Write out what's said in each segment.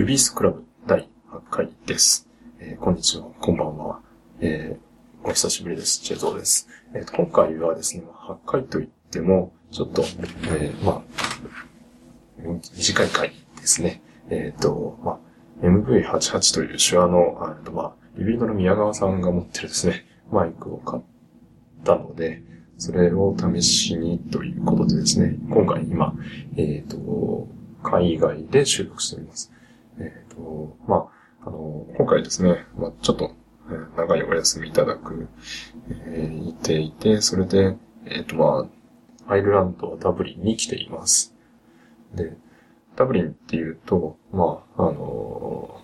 ルビースクラブ第8回です。えーこんにちは、こんばんは。えーお久しぶりです。チェゾーです。えー今回はですね、8回といっても、ちょっと、えーまあ、短い回ですね。えっ、と、まあ、MV88 という手話の、あのまあ、リビードの宮川さんが持ってるですね、マイクを買ったので、それを試しにということでですね、今回今、えっ、と、海外で収録しております。と、まあ、あの、今回ですね、まあ、ちょっと、長いお休みいただく、えーいていて、それで、えっ、と、まあ、アイルランドはダブリンに来ています。で、ダブリンっていうと、まあ、あの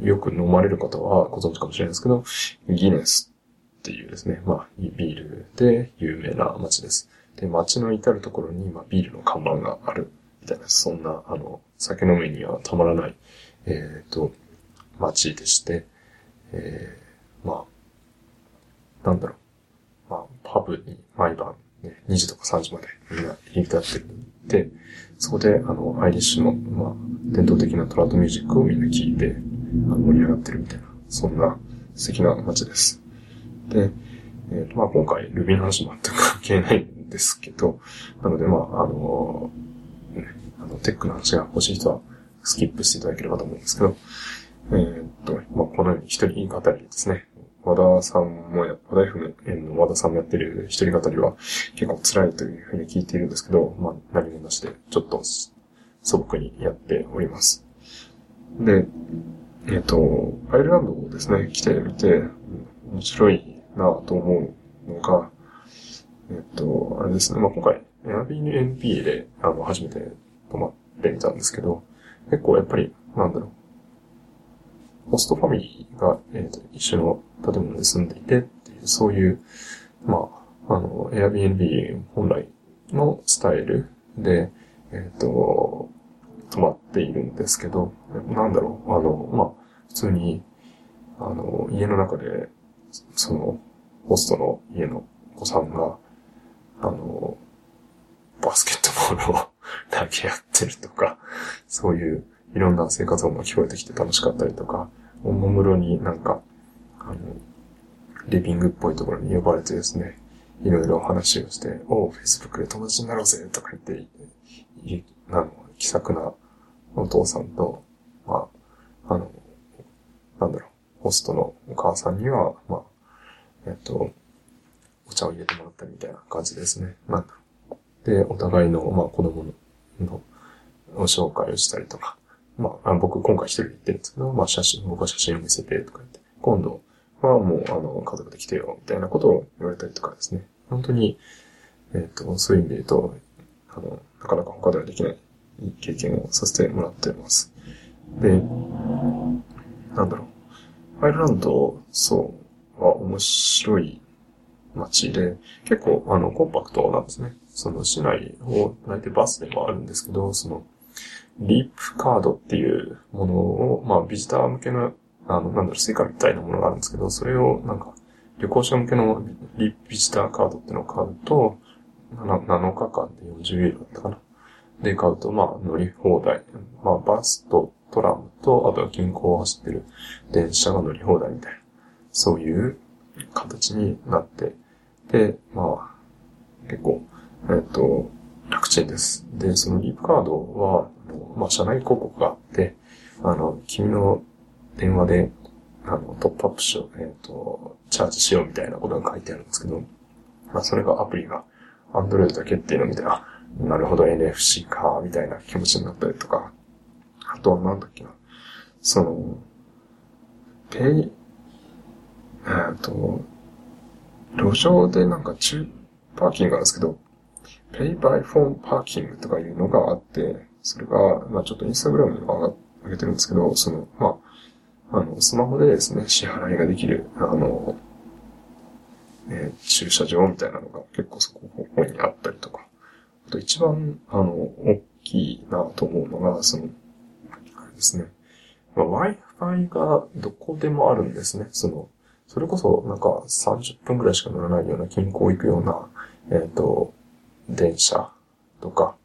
よく飲まれる方はご存知かもしれないですけど、ギネスっていうですね、まあ、ビールで有名な街です。で、街の至るところに、まあ、ビールの看板がある、みたいな、そんな、あの、酒飲みにはたまらない、えっ、と、街でして、えー、まあ、なんだろう。まあ、パブに毎晩、ね、2時とか3時までみんな入り浸ってる。で、そこで、あの、アイリッシュの、まあ、伝統的なトラッドミュージックをみんな聴いて、あ盛り上がってるみたいな、そんな素敵な街です。で、えーとまあ、今回、ルビーの話全く関係ないんですけど、なので、まあ、あのね、あの、テックの話が欲しい人は、スキップしていただければと思うんですけど、えーっと、まあ、このように一人語りですね。和田さんもや、和田 FM の和田さんもやってる一人語りは結構辛いというふうに聞いているんですけど、まあ、何もなしで、ちょっと素朴にやっております。で、えーっと、アイルランドをですね、来てみて、面白いなぁと思うのが、えーっと、あれですね、まあ、今回、Airbnb で、あの、初めて泊まってみたんですけど、結構やっぱり、なんだろう、ホストファミリーが、えーと一緒の建物に住んでいてっていう、そういう、まあ、あの、Airbnb 本来のスタイルで、えっ、と、泊まっているんですけど、なんだろう、あの、まあ、普通に、あの、家の中で、その、ホストの家のお子さんが、あの、バスケットボールを投げ合ってるとか、そういういろんな生活音が聞こえてきて楽しかったりとか、おもむろになんか、あの、リビングっぽいところに呼ばれてですね、いろいろ話をして、おう、Facebook で友達になろうぜとか言って、いあの、気さくなお父さんと、まあ、あの、なんだろう、ホストのお母さんには、まあ、えっと、お茶を入れてもらったみたいな感じですね。なんだろう。で、お互いの、まあ、子供の、の、お紹介をしたりとか、まあ、僕今回一人で行ってるんですけど、まあ写真、僕は写真を見せてとか言って、今度はもうあの、家族で来てよ、みたいなことを言われたりとかですね。本当に、えっ、と、そういう意味で言うと、あの、なかなか他ではできないいい経験をさせてもらっています。で、なんだろう。アイルランド、そう、は面白い街で、結構あの、コンパクトなんですね。その市内を大体バスで回るんですけど、その、リープカードっていうものを、まあ、ビジター向けの、あの、なんだろう、スイカみたいなものがあるんですけど、それを、なんか、旅行者向けのリープビジターカードっていうのを買うと、な7日間で40ユーロだったかな。で、買うと、まあ、乗り放題。まあ、バスとトラムと、あとは近郊を走ってる電車が乗り放題みたいな、そういう形になって、で、まあ、結構、えっと、楽ちんです。で、そのリープカードは、まあ、社内広告があって、あの、君の電話で、あの、トップアップしよう、えっ、と、チャージしようみたいなことが書いてあるんですけど、まあ、それがアプリが Android だけっていうのを見て、あ、なるほど NFC か、みたいな気持ちになったりとか、あとはなんだっけな、その、ペイ、えっ、と、路上でなんか中、パーキングがあるんですけど、pay by phone parking とかいうのがあって、それが、まあちょっとインスタグラムに上げてるんですけど、その、まあ、あの、スマホでですね、支払いができる、あの、えー駐車場みたいなのが結構そここにあったりとか。あと一番、あの、大きいなと思うのが、その、あれですね。まあ、Wi-Fi がどこでもあるんですね。その、それこそなんか30分くらいしか乗らないような近郊行くような、えっ、と、電車とか、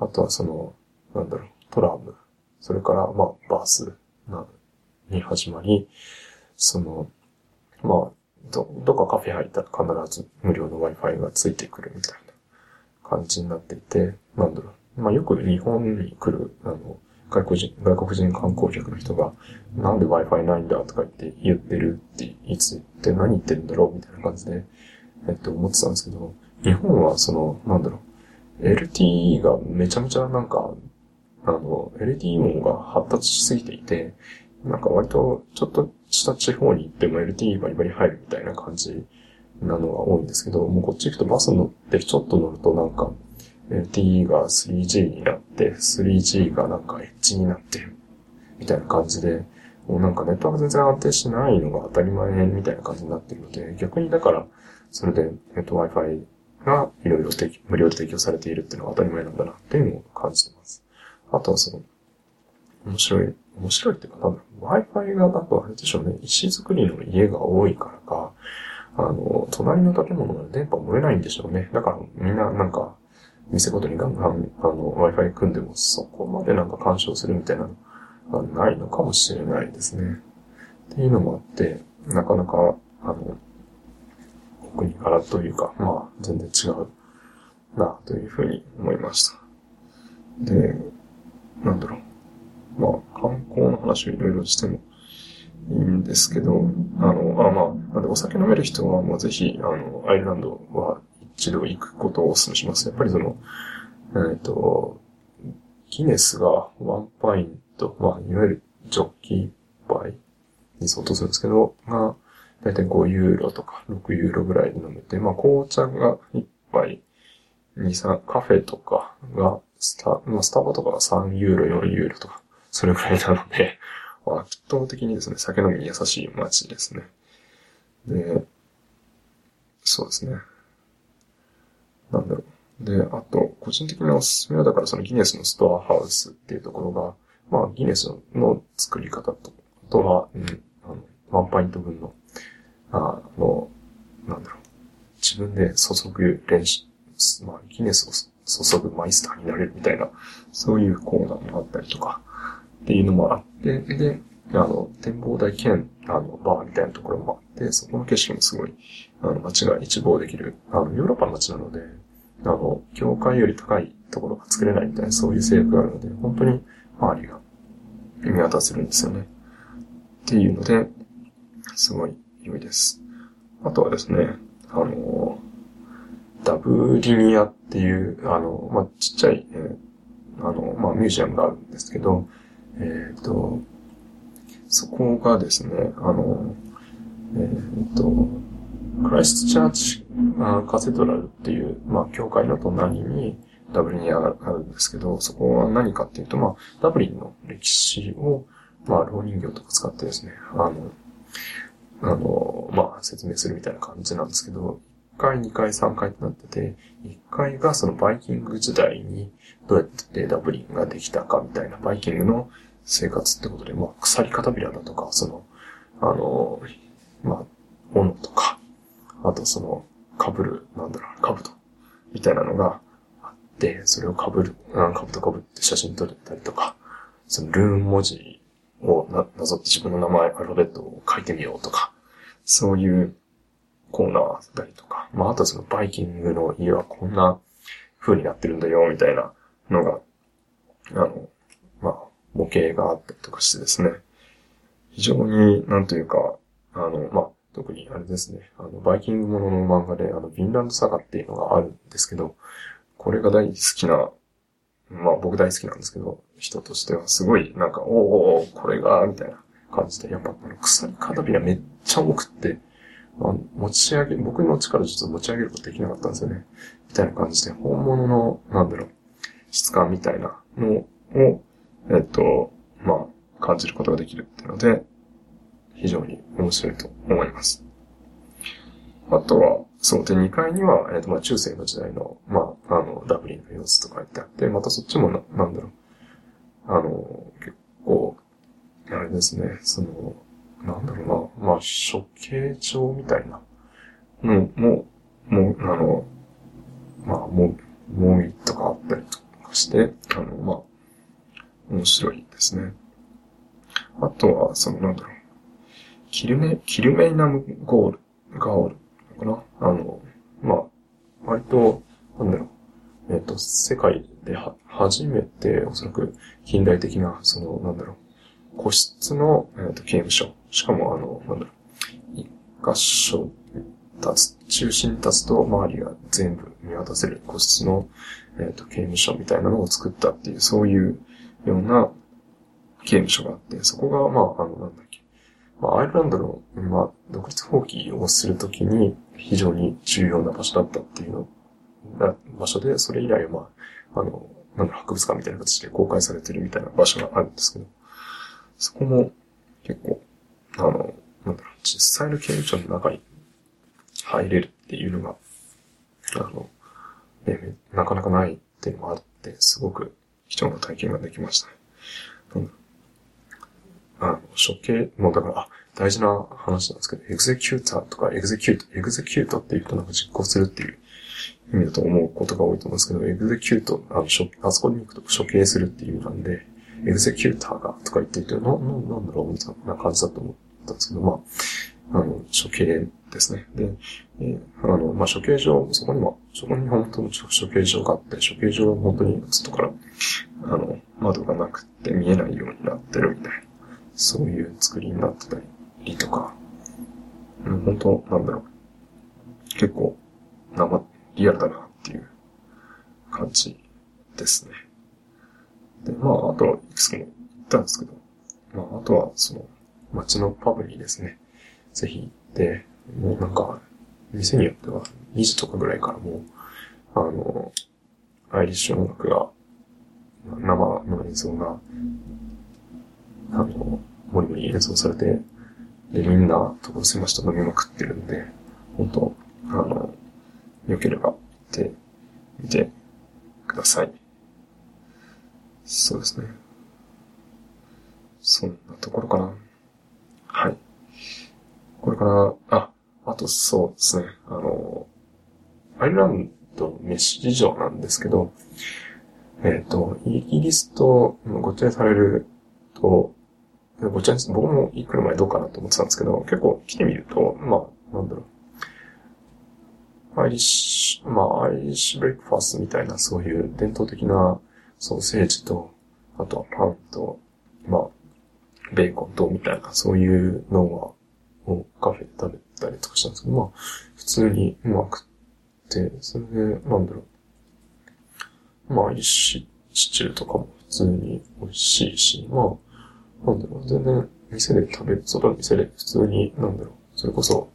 あとはその、なんだろう、トラム、それから、まあ、バスな、に始まり、その、まあ、ど、どっかカフェ入ったら必ず無料の Wi-Fi がついてくるみたいな感じになっていて、なんだろう。まあ、よく日本に来る、あの、外国人、外国人観光客の人が、なんで Wi-Fi ないんだとか言って言ってるっていつ言って何言ってるんだろうみたいな感じで、えっと、思ってたんですけど、日本はその、なんだろう、LTE がめちゃめちゃなんか、あの、LTE 網が発達しすぎていて、なんか割とちょっとした地方に行っても LTE バリバリ入るみたいな感じなのが多いんですけど、もうこっち行くとバス乗ってちょっと乗るとなんか、LTE が 3G になって、3G がなんか H になって、みたいな感じで、もうなんかネットワーク全然安定しないのが当たり前みたいな感じになってるので、逆にだから、それで、えっと、Wi-Fi がいろいろ無料で提供されているっていうのが当たり前なんだなっていうのを感じてます。あとはその、面白い、面白いっていうか、なん、Wi-Fi がだとあれでしょうね、石造りの家が多いからか、あの、隣の建物の電波漏れないんでしょうね。だからみんななんか、店ごとにガンガン、あの、Wi-Fi 組んでもそこまでなんか干渉するみたいなのがないのかもしれないですね。っていうのもあって、なかなか、あの、国柄というか、まあ、全然違うな、というふうに思いました。で、なんだろう。まあ、観光の話をいろいろしてもいいんですけど、あの、あまあ、なんでお酒飲める人はもうぜひ、あの、アイルランドは一度行くことをお勧めします。やっぱりその、えっ、ー、と、ギネスがワンパイント、まあ、いわゆるジョッキーパイに相当するんですけど、が、だいたい5ユーロとか6ユーロぐらいで飲めて、まあ、紅茶が1杯、2、3、カフェとかが、スタ、まあ、スタバとかが3ユーロ、4ユーロとか、それぐらいなので、圧倒的にですね、酒飲みに優しい街ですね。で、そうですね。なんだろう。で、あと、個人的なおすすめは、だからそのギネスのストアハウスっていうところが、まあ、ギネスの作り方と、あとは、うん、あの、ワンパイント分の、あの、なんだろう。自分で注ぐ練習、まあ、ギネスを注ぐマイスターになれるみたいな、そういうコーナーもあったりとか、っていうのもあって、で、あの、展望台兼、あの、バーみたいなところもあって、そこの景色もすごい、あの、街が一望できる、あの、ヨーロッパの街なので、あの、境界より高いところが作れないみたいな、そういう制約があるので、本当に周りが見渡せるんですよね。っていうので、すごい良いです。あとはですね、あの、ダブリニアっていう、あの、まあ、ちっちゃい、えー、あの、まあ、ミュージアムがあるんですけど、えっ、ー、と、そこがですね、あの、えっ、ー、と、クライストチャーチカセドラルっていう、まあ、教会の隣にダブリンにあるんですけど、そこは何かっていうと、まあ、ダブリンの歴史を、まあ、老人形とか使ってですね、あの、あの、まあ、説明するみたいな感じなんですけど、1階、2階、3階ってなってて、1階がそのバイキング時代にどうやってダブリンができたかみたいな、バイキングの生活ってことで、まあ、鎖片びらだとか、その、あの、まあ、斧とか、あとその、被る、なんだろう、兜みたいなのがあって、それを被る、兜被って写真撮れたりとか、そのルーン文字をな、なぞって自分の名前、アルファベットを書いてみようとか、そういうコーナーだったりとか、まあ、あとそのバイキングの家はこんな風になってるんだよ、みたいなのが、あの、まあ、模型があったりとかしてですね、非常に、なんというか、あの、まあ、特にあれですね、あの、バイキングものの漫画で、あの、ヴィンランドサガっていうのがあるんですけど、これが大好きな、まあ僕大好きなんですけど、人としてはすごい、なんか、おおおこれが、みたいな感じで、やっぱこの鎖片びらめっちゃ重くって、まあ、持ち上げ、僕の力ちょっと持ち上げることできなかったんですよね。みたいな感じで、本物の、なんだろう、質感みたいなのを、えっと、まあ、感じることができるっていうので、非常に面白いと思います。あとは、そう、で、2階には、えっ、と、まあ、中世の時代の、まあ、あの、ダブリンの様子とか言ってあって、またそっちもな、なんだろう、あの、結構、あれですね、その、なんだろうな、まあ、処刑場みたいな。のも、もう、あの、まあ、もう、もういとかあったりとかして、あの、まあ、面白いですね。あとは、その、なんだろう。キルメ、キルメイナムゴール、ガオル。かなあの、まあ、割と、なんだろう。えっ、と、世界で、初めて、おそらく近代的な、その、なんだろう。個室の、えーと、刑務所。しかも、あの、なんだろう。一箇所立つ、中心立つと周りが全部見渡せる個室の、えっ、ー、と、刑務所みたいなのを作ったっていう、そういうような刑務所があって、そこが、まあ、あの、なんだっけ。まあ、アイルランドの、まあ、独立放棄をするときに非常に重要な場所だったっていうの、な場所で、それ以来、まあ、あの、なんだ博物館みたいな形で公開されてるみたいな場所があるんですけど、そこも結構、あの、なんだろう、実際の刑務所の中に入れるっていうのが、あの、ね、なかなかないっていうのもあって、すごく貴重な体験ができましたね。あの、処刑、もうだから、あ、大事な話なんですけど、 executorとか execute、execute っていうとなんか実行するっていう意味だと思うことが多いと思うんですけど、 execute、あの、あそこに行くと処刑するっていう意味なんで、エグゼキューターがとか言っていて、な、な、なんだろうみたいな感じだと思ったんですけど、まあ、あの、処刑ですね。で、えー、あの、まあ、処刑場、そこにも、そこに本当の処刑場があって、処刑場は本当に外から、あの、窓がなくて見えないようになってるみたいな、そういう作りになってたりとか、うん、本当なんだろう。結構、生、リアルだなっていう感じですね。で、まあ、あとは、いくつかも言ったんですけど、まあ、あとは、その、街のパブにですね、ぜひ行って、もうなんか、店によっては2時とかぐらいからもう、あの、アイリッシュ音楽が、生の演奏が、あの、もりもり演奏されて、で、みんな所狭しと飲みまくってるんで、本当あの、良ければ行ってみてください。そうですね。そんなところかな。はい。これから、あ、あとそうですね、あの、アイルランドの飯事情なんですけど、えっ、ー、と、イギリスとごちゃされると、ごちゃです僕も行く前どうかなと思ってたんですけど、結構来てみると、まあ、なんだろう。アイリッシュ、まあ、アイリッシュブレックファーストみたいな、そういう伝統的なソーセージと、あとはパンと、まあ、ベーコンと、みたいな、そういうのは、をカフェで食べたりとかしたんですけど、まあ、普通にうまくって、それで、なんだろう。まあ、シシチューとかも普通に美味しいし、まあ、なんだろう、全然店で食べる、外の店で普通に、なんだろう、それこそ、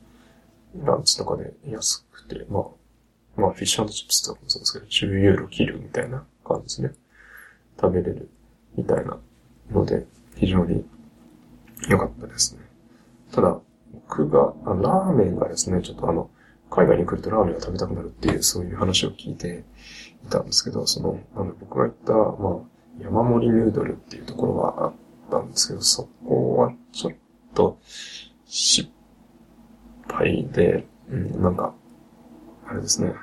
ランチとかで安くて、まあ、まあ、フィッシュチップスとかもそうですけど、10ユーロ切るみたいな感じで食べれるみたいなので、非常に良かったですね。ただ、僕が、あラーメンがですね、ちょっとあの、海外に来るとラーメンが食べたくなるっていう、そういう話を聞いていたんですけど、その、あの僕が行った、まあ、山盛りヌードルっていうところがあったんですけど、そこはちょっと失敗で、うん、なんか、あれですね、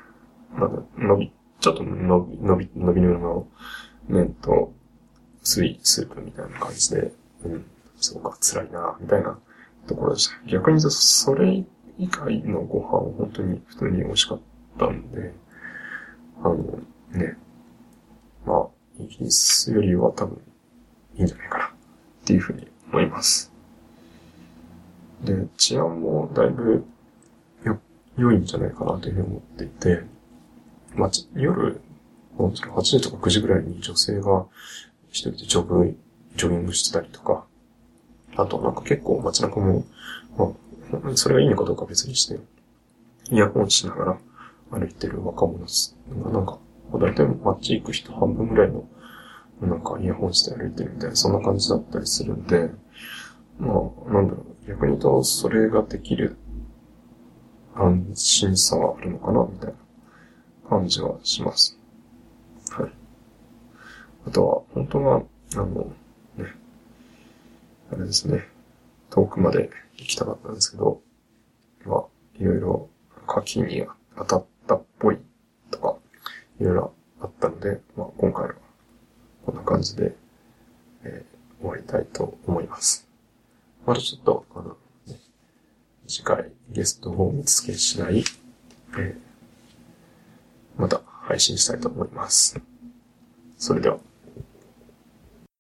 なんか伸び、ちょっと伸び、伸び、伸びぬの麺と薄いスープみたいな感じで、うん、そうか、辛いな、みたいなところでした。逆にそれ以外のご飯は本当に普通に美味しかったんで、あの、ね、まあ、イギリスよりは多分いいんじゃないかなっていうふうに思います。で、治安もだいぶよ、良いんじゃないかなというふうに思っていて、まあ、夜、8時とか9時ぐらいに女性が一人でジョグ、ジョギングしてたりとか、あとなんか結構街中も、まあ、それがいいのかどうか別にして、イヤホンしながら歩いてる若者がなんか、だいたい街行く人半分ぐらいの、なんかイヤホンして歩いてるみたいな、そんな感じだったりするんで、まあ、なんだろう、逆に言うと、それができる安心さはあるのかな、みたいな感じはします。はい。あとは、本当は、あの、ねあれですね、遠くまで行きたかったんですけど、まあ、いろいろ課金に当たったっぽいとか、いろいろあったので、まあ今回はこんな感じでえー、終わりたいと思います。またちょっと、あの、次回ゲストを見つけ次第、えー、また配信したいと思います。それでは。